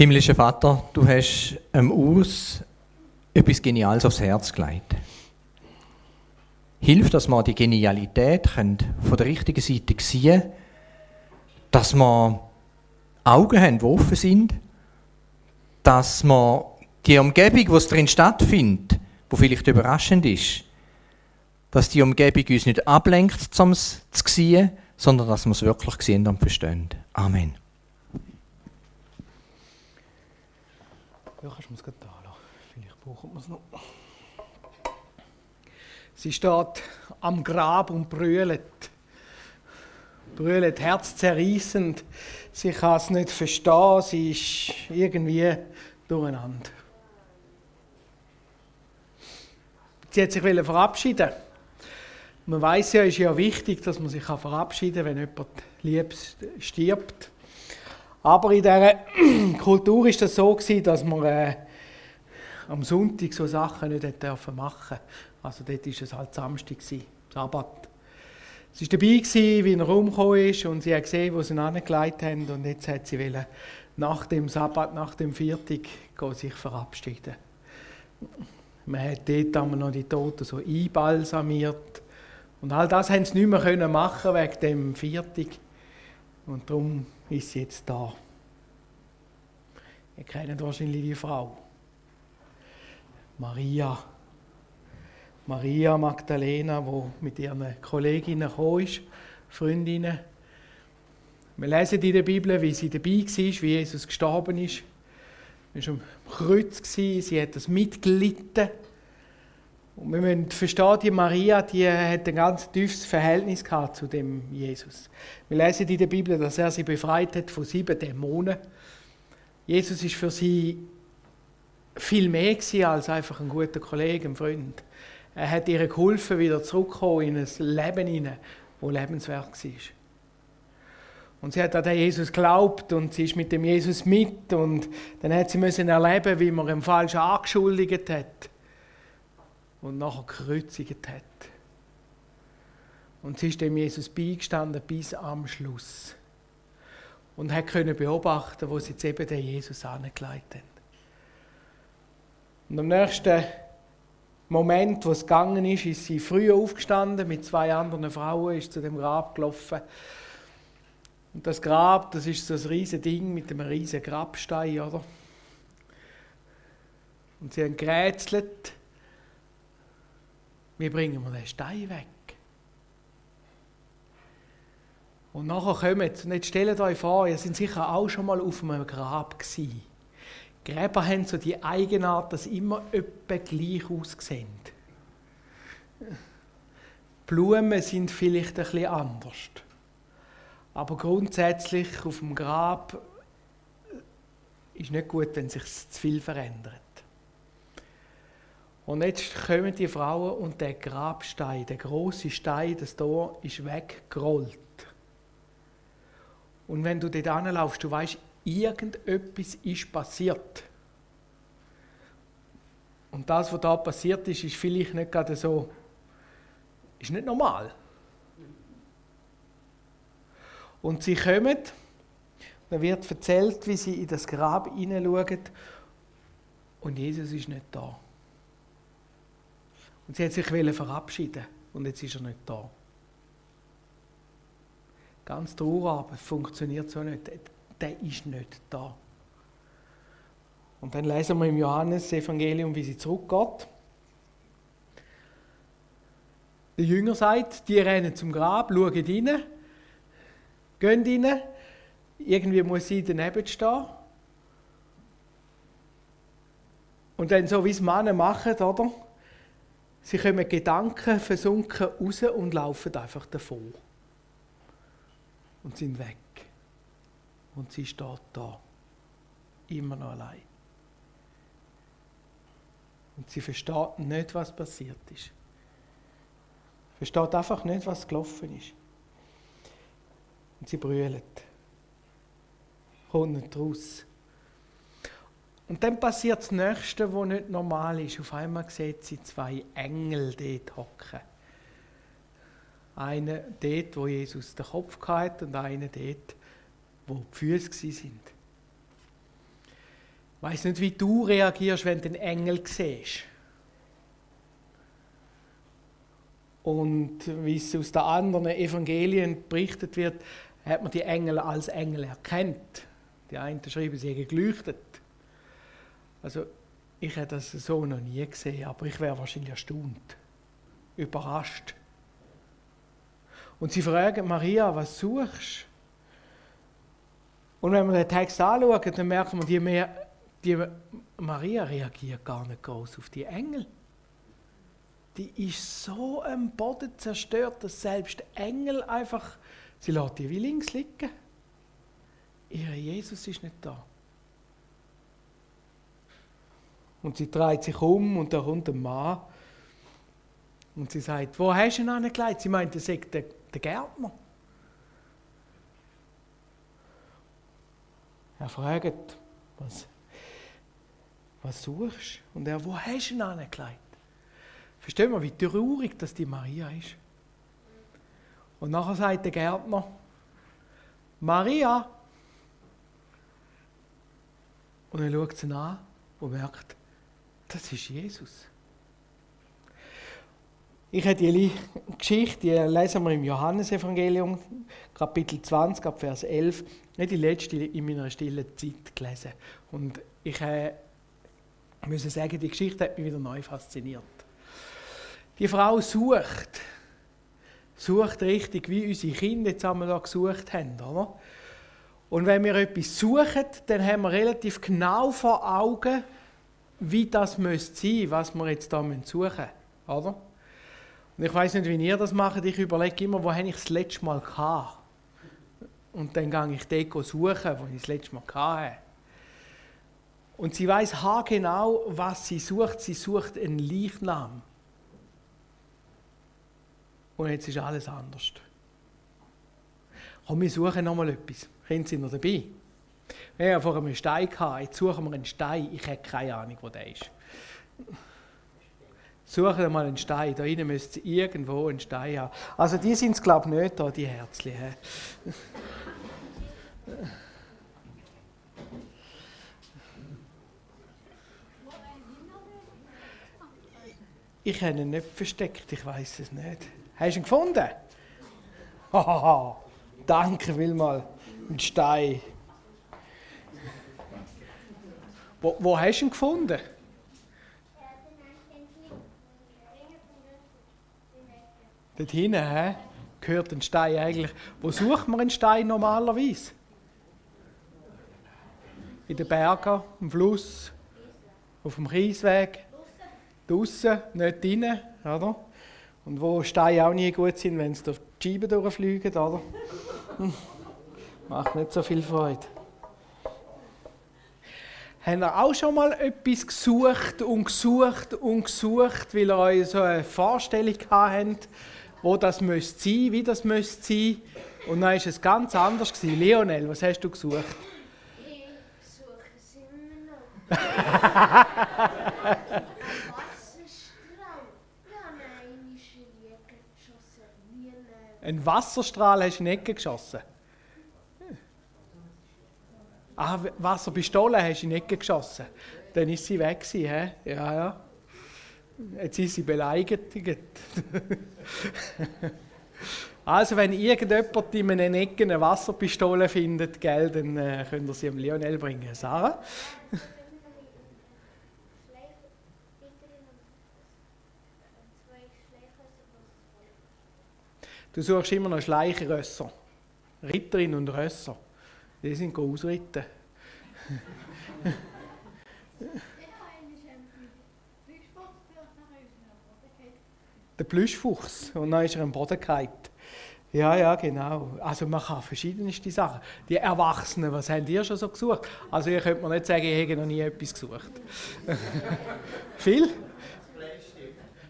Himmlischer Vater, du hast einem Urs etwas Geniales aufs Herz gelegt. Hilf, dass wir die Genialität von der richtigen Seite sehen dass wir Augen haben, die offen sind, dass wir die Umgebung, die drin stattfindet, wo vielleicht überraschend ist, dass die Umgebung uns nicht ablenkt, um es zu sehen, sondern dass wir es wirklich sehen und verstehen. Amen. Ja, kannst du es gerade da lassen. Vielleicht brauchen wir es noch. Sie steht am Grab und brüllt. Brüllt herzzerreißend. Sie kann es nicht verstehen. Sie ist irgendwie durcheinander. Sie hat sich verabschieden. Man weiß ja, es ist ja wichtig, dass man sich verabschieden kann, wenn jemand lieb stirbt. Aber in dieser Kultur ist das so gewesen, dass man äh, am Sonntag so Sachen nicht machen. Also dort war es halt Samstag, Sabbat. Sie war dabei, gewesen, wie er rumgekommen ist und sie hat gesehen, wo sie ihn angelegt haben und jetzt hat sie wollen, nach dem Sabbat, nach dem Viertag, sich verabschieden. Man hat dort einmal noch die Toten so einbalsamiert und all das haben sie nicht mehr machen wegen dem Viertag und darum ist jetzt da. Ihr kennt wahrscheinlich die Frau. Maria. Maria Magdalena, wo mit ihren Kolleginnen gekommen ist, Freundinnen. Wir lesen in der Bibel, wie sie dabei war, wie Jesus gestorben ist. Sie war am Kreuz, sie hat das mitgelitten. Und wir müssen verstehen, die Maria, die hat ein ganz tiefes Verhältnis gehabt zu dem Jesus. Wir lesen in der Bibel, dass er sie befreit hat von sieben Dämonen. Jesus ist für sie viel mehr als einfach ein guter Kollege, ein Freund. Er hat ihr geholfen, wieder zurückzukommen in ein Leben hinein, das lebenswert war. Und sie hat an den Jesus geglaubt und sie ist mit dem Jesus mit und dann hat sie müssen erleben, wie man ihn falsch angeschuldigt hat und nachher gekreuzigt hat. Und sie ist dem Jesus beigestanden bis am Schluss. Und hat können beobachten, wo sie jetzt eben den Jesus angelegt haben. Und am nächsten Moment, wo es gegangen ist, ist sie früh aufgestanden mit zwei anderen Frauen, ist zu dem Grab gelaufen. Und das Grab, das ist so ein riesiges Ding mit einem riesigen Grabstein, oder? Und sie haben gerätselt wie bringen wir den Stein weg? Und nachher kommt, und jetzt stellt euch vor, ihr seid sicher auch schon mal auf einem Grab gewesen. Gräber haben so die Eigenart, dass sie immer etwa gleich aussehen. Blumen sind vielleicht ein bisschen anders. Aber grundsätzlich auf dem Grab ist nicht gut, wenn sich zu viel verändert. Und jetzt kommen die Frauen und der Grabstein, der große Stein, das Tor ist weggerollt. Und wenn du dort anlaufst, du weißt, irgendetwas ist passiert. Und das, was da passiert ist, ist vielleicht nicht gerade so, ist nicht normal. Und sie kommen, dann wird erzählt, wie sie in das Grab hineinschauen und Jesus ist nicht da. Und sie hat sich verabschieden und jetzt ist er nicht da. Ganz traurig, es funktioniert so nicht. Der ist nicht da. Und dann lesen wir im Johannes-Evangelium, wie sie zurückgeht. Der Jünger sagt, die rennen zum Grab, schauen rein, gehen rein. Irgendwie muss sie daneben stehen. Und dann so, wie es Männer machen, oder? Sie kommen Gedanken versunken raus und laufen einfach davon. Und sind weg. Und sie steht da. Immer noch allein. Und sie versteht nicht, was passiert ist. Versteht einfach nicht, was gelaufen ist. Und sie brüllt. Kommt nicht raus. Und dann passiert das Nächste, was nicht normal ist. Auf einmal sieht sie zwei Engel dort hocken. Einer dort, wo Jesus den Kopf hatte und einer dort, wo die Füße sind. Ich weiß nicht, wie du reagierst, wenn du den Engel siehst. Und wie es aus den anderen Evangelien berichtet wird, hat man die Engel als Engel erkannt. Die einen schreiben, sie haben geleuchtet. Also ich hätte das so noch nie gesehen, aber ich wäre wahrscheinlich erstaunt, überrascht. Und sie fragen Maria, was suchst Und wenn wir den Text anschauen, dann merken wir, die, mehr, die Maria reagiert gar nicht groß auf die Engel. Die ist so am Boden zerstört, dass selbst Engel einfach, sie lässt die wie links liegen. Ihr Jesus ist nicht da. Und sie dreht sich um und da kommt ein Mann. Und sie sagt, wo hast du ihn angelegt? Sie meint, er sagt der, der Gärtner. Er fragt, was, was suchst du? Und er, wo hast du ihn angelegt? Verstehen wir, wie traurig das die Maria ist? Und nachher sagt der Gärtner, Maria. Und er schaut sie an und merkt, das ist Jesus. Ich habe die Geschichte, die lesen wir im Johannesevangelium, Kapitel 20, ab Vers 11, nicht die letzte in meiner stillen Zeit gelesen. Und ich äh, muss sagen, die Geschichte hat mich wieder neu fasziniert. Die Frau sucht, sucht richtig, wie unsere Kinder jetzt einmal gesucht haben, oder? Und wenn wir etwas suchen, dann haben wir relativ genau vor Augen, wie das müsste sein, was wir jetzt da suchen müssen? Und ich weiß nicht, wie ihr das macht. Ich überlege immer, wo ich das letzte Mal gehabt? Und dann gehe ich dort suchen, wo ich das letzte Mal hatte. Und sie weiß genau, was sie sucht. Sie sucht einen Leichnam. Und jetzt ist alles anders. Komm, wir suchen nochmal etwas. Können Sie noch dabei? Wir haben vorher einen Stein gehabt, jetzt suchen wir einen Stein. Ich habe keine Ahnung, wo der ist. Suchen mal einen Stein. Da innen müsste irgendwo einen Stein haben. Also die sind es, glaube ich, nicht da, die Herzchen. Ich habe ihn nicht versteckt, ich weiß es nicht. Hast du ihn gefunden? Hahaha, danke vielmals. Ein Stein. Wo, wo hast du ihn gefunden? Dort hinten he? gehört ein Stein eigentlich. Wo sucht man einen Stein normalerweise? In den Bergen, am Fluss, auf dem Kiesweg, draußen, nicht drinnen, oder? Und wo Steine auch nie gut sind, wenn sie durch die Scheiben durchfliegen, oder? Macht nicht so viel Freude. Habt ihr auch schon mal etwas gesucht und gesucht und gesucht, weil ihr euch so eine Vorstellung habt, wo das müsste sein, wie das müsste sein? Und dann war es ganz anders. Gewesen. Lionel, was hast du gesucht? Ich suche es immer noch. Wasserstrahl. Ja, nein, ich in die Ecke geschossen. Nie Ein Wasserstrahl hast du in die Ecke geschossen? Ah, Wasserpistole hast du in die Ecke geschossen. Dann ist sie weg gewesen, he? Ja, ja. Jetzt ist sie beleidigt. also, wenn irgendjemand in einer Ecke eine Wasserpistole findet, gell, dann äh, könnt ihr sie dem Lionel bringen. Sarah? Du suchst immer noch Schleichrösser. Ritterin und Rösser. Die sind ausritten. Der Plüschfuchs. Und dann ist er am Boden gefallen. Ja, ja, genau. Also man kann verschiedenste Sachen. Die Erwachsenen, was habt ihr schon so gesucht? Also ihr könnt mir nicht sagen, ich hätte noch nie etwas gesucht. Viel?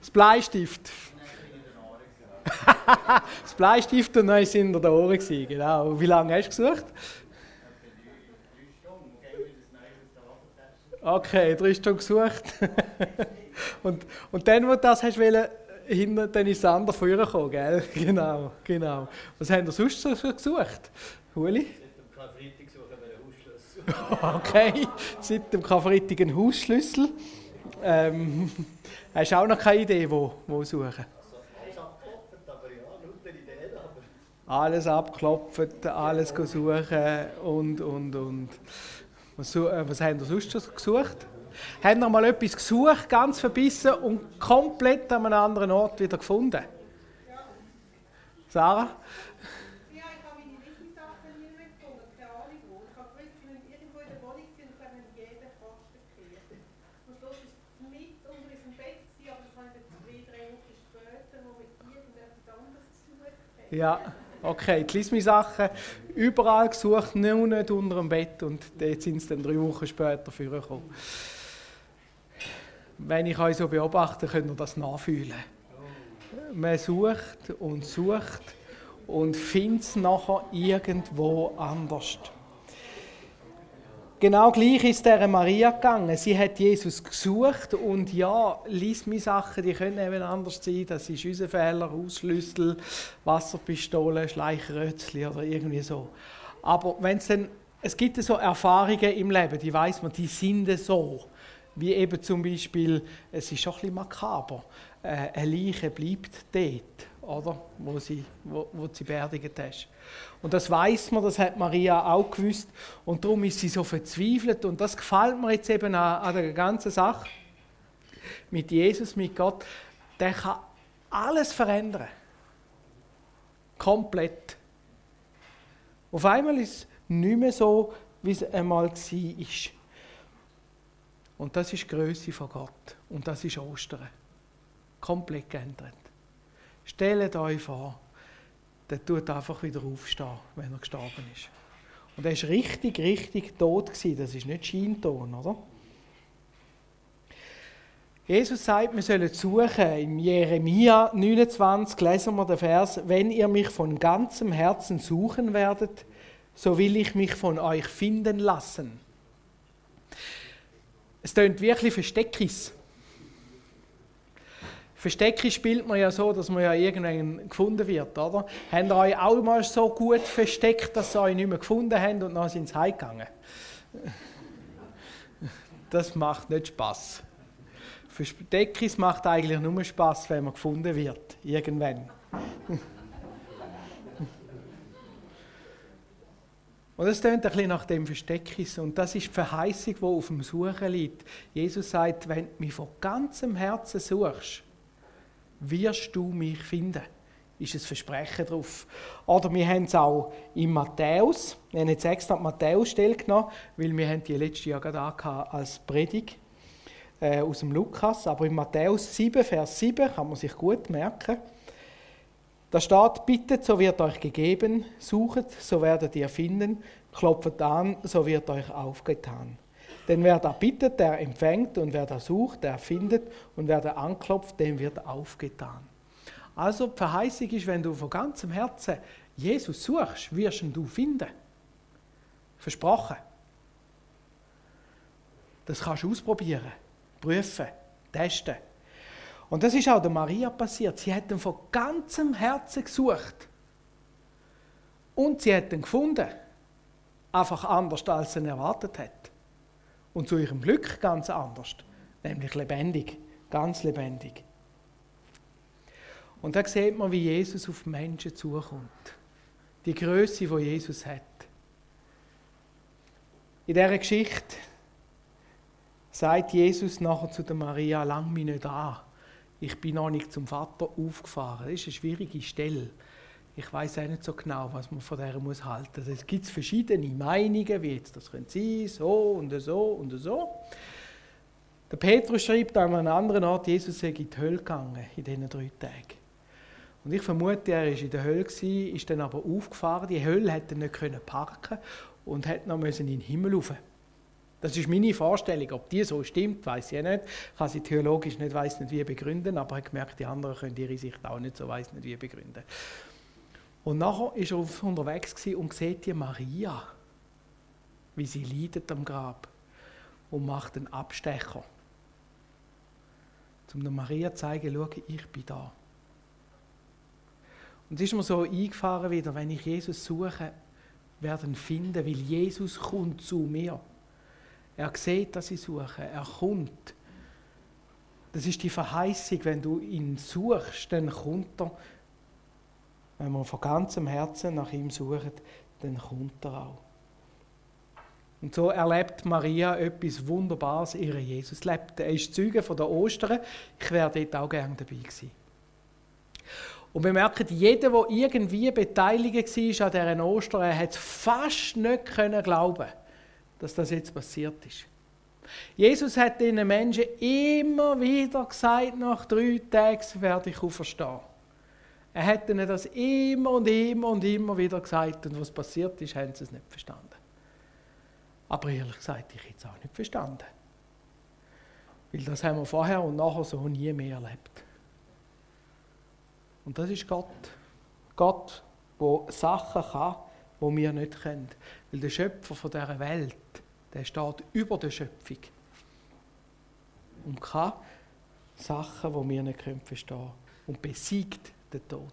Das Bleistift. das Bleistift und dann sind in der Ohren genau. Wie lange hast du gesucht? Okay, drei Stunden gesucht. und, und dann, wo du das hast wollen, hinten, dann ist vorher gekommen, gell? Genau, genau. Was haben wir sonst so gesucht? Huli? Okay, seit dem Karfreitag ein Hausschlüssel. Ähm, hast du auch noch keine Idee, wo, wo suchen? Alles abklopfen, alles suchen und, und, und. Was, äh, was haben wir sonst schon gesucht? Haben wir mal etwas gesucht, ganz verbissen und komplett an einem anderen Ort wieder gefunden? Sarah? Ja, ich habe meine Wissenssachen nie mehr gefunden, keine Ahnung wo. Ich habe gewusst, wir müssen irgendwo in der Wohnung sind und haben jeden Kasten. Am Schluss war es mit unter unserem Bett, gewesen, aber das haben wir zwei, drei Wochen später, wo wir irgendetwas anderes gesucht haben. Ja, okay. Die Lismi-Sachen überall gesucht, nur nicht unter dem Bett. Und dort sind sie dann drei Wochen später vorgekommen. Wenn ich euch so beobachte, könnt ihr das nachfühlen. Man sucht und sucht und findet es nachher irgendwo anders. Genau gleich ist der Maria gegangen. Sie hat Jesus gesucht und ja, lies mir Sachen, die können eben anders sein. Das ist unser Fehler, Ausschlüssel, Wasserpistole, Schleichrötzli oder irgendwie so. Aber wenn es es gibt so Erfahrungen im Leben, die weiß man, die sind so. Wie eben zum Beispiel, es ist schon ein bisschen makaber, äh, eine Leiche bleibt dort, oder? Wo, sie, wo, wo sie beerdigt hast. Und das weiß man, das hat Maria auch gewusst. Und darum ist sie so verzweifelt. Und das gefällt mir jetzt eben an, an der ganzen Sache. Mit Jesus, mit Gott. Der kann alles verändern. Komplett. Auf einmal ist es nicht mehr so, wie es einmal war. Und das ist die Größe von Gott. Und das ist Ostern. Komplett geändert. Stellt euch vor, der tut einfach wieder aufstehen, wenn er gestorben ist. Und er ist richtig, richtig tot gewesen. Das ist nicht Scheinton, oder? Jesus sagt, wir sollen suchen. Im Jeremia 29 lesen wir den Vers: Wenn ihr mich von ganzem Herzen suchen werdet, so will ich mich von euch finden lassen. Es tönt wirklich Versteckis. Versteckis spielt man ja so, dass man ja irgendwann gefunden wird, oder? Habt ihr euch auch mal so gut versteckt, dass sie euch nicht mehr gefunden haben und dann sind sie heimgegangen? Das macht nicht Spaß. Versteckis macht eigentlich nur Spaß, wenn man gefunden wird. Irgendwann. Und das tönt ein bisschen nach dem Versteckis. Und das ist die Verheißung, die auf dem Suchen liegt. Jesus sagt, wenn du mich von ganzem Herzen suchst, wirst du mich finden. Ist ein Versprechen drauf. Oder wir haben es auch in Matthäus. Wir haben jetzt extra die Matthäus-Stelle genommen, weil wir haben die letzte Jahr gerade als Predigt äh, aus dem Lukas. Aber in Matthäus 7, Vers 7 kann man sich gut merken. Da steht, bittet, so wird euch gegeben, suchet, so werdet ihr finden, klopft an, so wird euch aufgetan. Denn wer da bittet, der empfängt, und wer da sucht, der findet, und wer da anklopft, dem wird aufgetan. Also die Verheißung ist, wenn du von ganzem Herzen Jesus suchst, wirst ihn du finden. Versprochen. Das kannst du ausprobieren, prüfen, testen. Und das ist auch der Maria passiert. Sie hat ihn von ganzem Herzen gesucht. Und sie hat ihn gefunden. Einfach anders, als sie ihn erwartet hat. Und zu ihrem Glück ganz anders. Nämlich lebendig. Ganz lebendig. Und da sieht man, wie Jesus auf Menschen zukommt. Die Größe, die Jesus hat. In dieser Geschichte sagt Jesus nachher zu der Maria, lang mich nicht an ich bin noch nicht zum Vater aufgefahren. Das ist eine schwierige Stelle. Ich weiß auch nicht so genau, was man von der muss halten. Es gibt verschiedene Meinungen, wie jetzt das könnte so und so und so. Der Petrus schreibt an einem anderen Ort, Jesus sei in die Hölle gegangen in diesen drei Tagen. Und ich vermute, er war in der Hölle, ist dann aber aufgefahren. Die Hölle hätte er nicht parken und hätte noch in den Himmel rauf. Das ist meine Vorstellung. Ob die so stimmt, weiß ich nicht. Ich kann sie theologisch nicht, weiß nicht wie begründen, aber ich gemerkt, die anderen können ihre Sicht auch nicht so weiß nicht wie begründen. Und nachher ist er unterwegs und sieht die Maria, wie sie leidet am Grab und macht einen Abstecher. Um der Maria zu zeigen, schau, ich bin da. Und es ist mir so eingefahren wieder, wenn ich Jesus suche, werden finden, weil Jesus kommt zu mir. Er sieht, dass ich suche. Er kommt. Das ist die Verheißung, wenn du ihn suchst, dann kommt er. Wenn wir von ganzem Herzen nach ihm suchen, dann kommt er auch. Und so erlebt Maria etwas Wunderbares, ihre Jesus lebt. Er ist Zeuge von der Ostern. Ich wäre dort auch gerne dabei gewesen. Und wir merken, jeder, der irgendwie beteiligt war an dieser Ostern, hat fast nicht glauben dass das jetzt passiert ist. Jesus hat den Menschen immer wieder gesagt, nach drei Tagen werde ich auferstehen. Er hat ihnen das immer und immer und immer wieder gesagt und was passiert ist, haben sie es nicht verstanden. Aber ehrlich gesagt, ich hätte es auch nicht verstanden. Weil das haben wir vorher und nachher so nie mehr erlebt. Und das ist Gott. Gott, der Sachen kann, die wir nicht können. Weil der Schöpfer von dieser Welt, der steht über der Schöpfung. Und kann Sachen, die wir nicht können verstehen Und besiegt den Tod.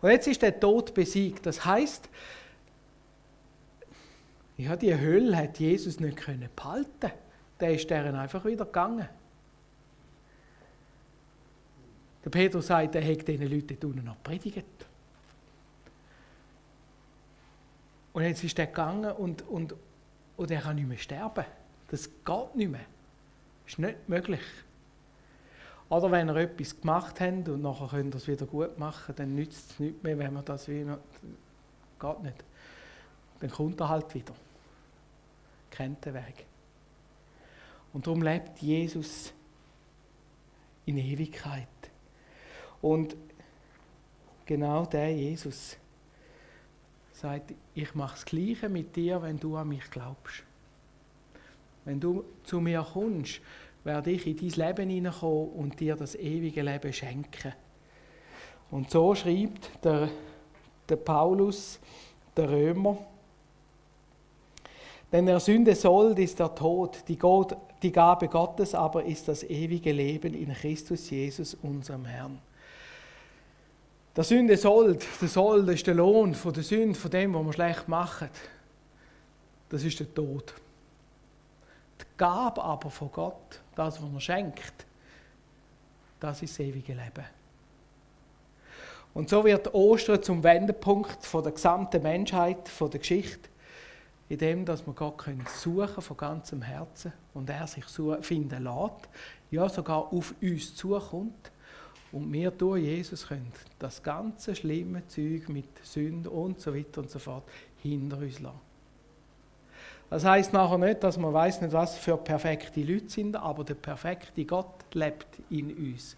Und jetzt ist der Tod besiegt. Das heißt, ja, die Hölle hat Jesus nicht können behalten. Der ist deren einfach wieder gegangen. Der Peter sagt, er hat diesen Leuten unten noch predigt. Und jetzt ist er gegangen und, und, und er kann nicht mehr sterben. Das geht nicht mehr. Das ist nicht möglich. Oder wenn er etwas gemacht hat und nachher könnt ihr es wieder gut machen, dann nützt es nicht mehr, wenn man das wie man, geht nicht. Dann kommt er halt wieder kennt den Weg. Und darum lebt Jesus in Ewigkeit. Und genau der Jesus sagt, ich mache das Gleiche mit dir, wenn du an mich glaubst. Wenn du zu mir kommst, werde ich in dein Leben hineinkommen und dir das ewige Leben schenken. Und so schreibt der, der Paulus, der Römer, denn der Sünde Sold ist der Tod, die, Gott, die Gabe Gottes aber ist das ewige Leben in Christus Jesus, unserem Herrn. Der Sünde Sold, der Sold ist der Lohn von der Sünde, von dem, was wir schlecht machen. Das ist der Tod. Gabe aber von Gott, das, was er schenkt, das ist das ewige Leben. Und so wird Ostern zum Wendepunkt von der gesamten Menschheit, von der Geschichte in dem, dass wir Gott können suchen von ganzem Herzen und er sich finden lässt, ja sogar auf uns zukommt und wir durch Jesus können das ganze schlimme Zeug mit Sünde und so weiter und so fort hinter uns lassen. Das heißt nachher nicht, dass man weiß nicht, was für perfekte Leute sind, aber der perfekte Gott lebt in uns.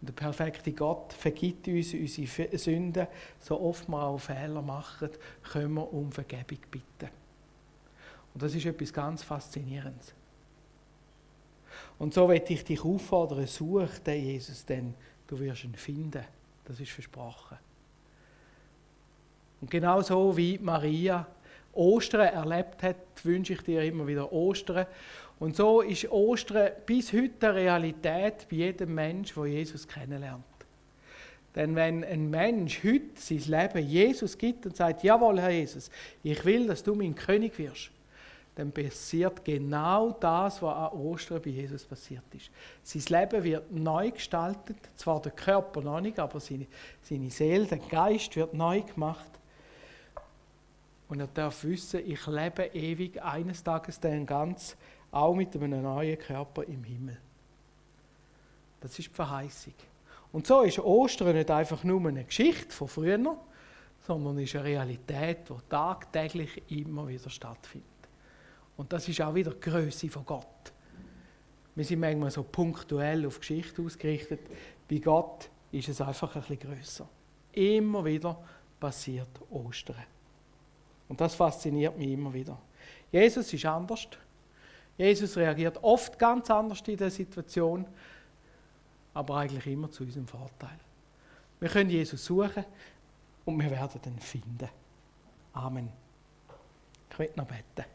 Der perfekte Gott vergibt uns unsere Sünden. So oft wir auch Fehler machen, können wir um Vergebung bitten. Und das ist etwas ganz Faszinierendes. Und so werde ich dich auffordern, such den Jesus, denn du wirst ihn finden. Das ist versprochen. Und genauso wie Maria Ostern erlebt hat, wünsche ich dir immer wieder Ostern. Und so ist Ostern bis heute eine Realität bei jedem Mensch, der Jesus kennenlernt. Denn wenn ein Mensch heute sein Leben Jesus gibt und sagt, jawohl, Herr Jesus, ich will, dass du mein König wirst, dann passiert genau das, was an Ostern bei Jesus passiert ist. Sein Leben wird neu gestaltet, zwar der Körper noch nicht, aber seine, seine Seele, der Geist wird neu gemacht. Und er darf wissen, ich lebe ewig eines Tages dann ganz auch mit einem neuen Körper im Himmel. Das ist die Verheißung. Und so ist Ostern nicht einfach nur eine Geschichte von früher, sondern ist eine Realität, die tagtäglich immer wieder stattfindet. Und das ist auch wieder die Größe von Gott. Wir sind manchmal so punktuell auf Geschichte ausgerichtet. Bei Gott ist es einfach ein bisschen grösser. Immer wieder passiert Ostern. Und das fasziniert mich immer wieder. Jesus ist anders. Jesus reagiert oft ganz anders in der Situation, aber eigentlich immer zu unserem Vorteil. Wir können Jesus suchen und wir werden ihn finden. Amen. Ich möchte noch beten.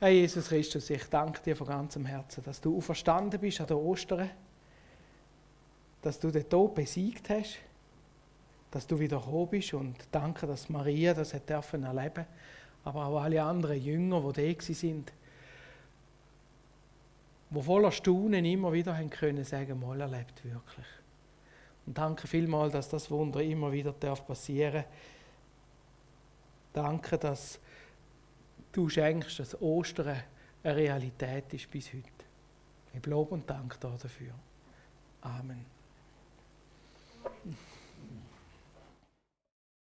Herr Jesus Christus, ich danke dir von ganzem Herzen, dass du auferstanden bist an der Ostern, dass du den Tod besiegt hast, dass du wieder gekommen bist und danke, dass Maria das hat dürfen erleben, aber auch alle anderen Jünger, die da sind, wo voller Staunen immer wieder haben können sagen, mal erlebt wirklich. Und danke vielmals, dass das Wunder immer wieder darf passieren. Danke, dass du schenkst, dass Ostern eine Realität ist bis heute. Ich Lob und Dank dafür. Amen.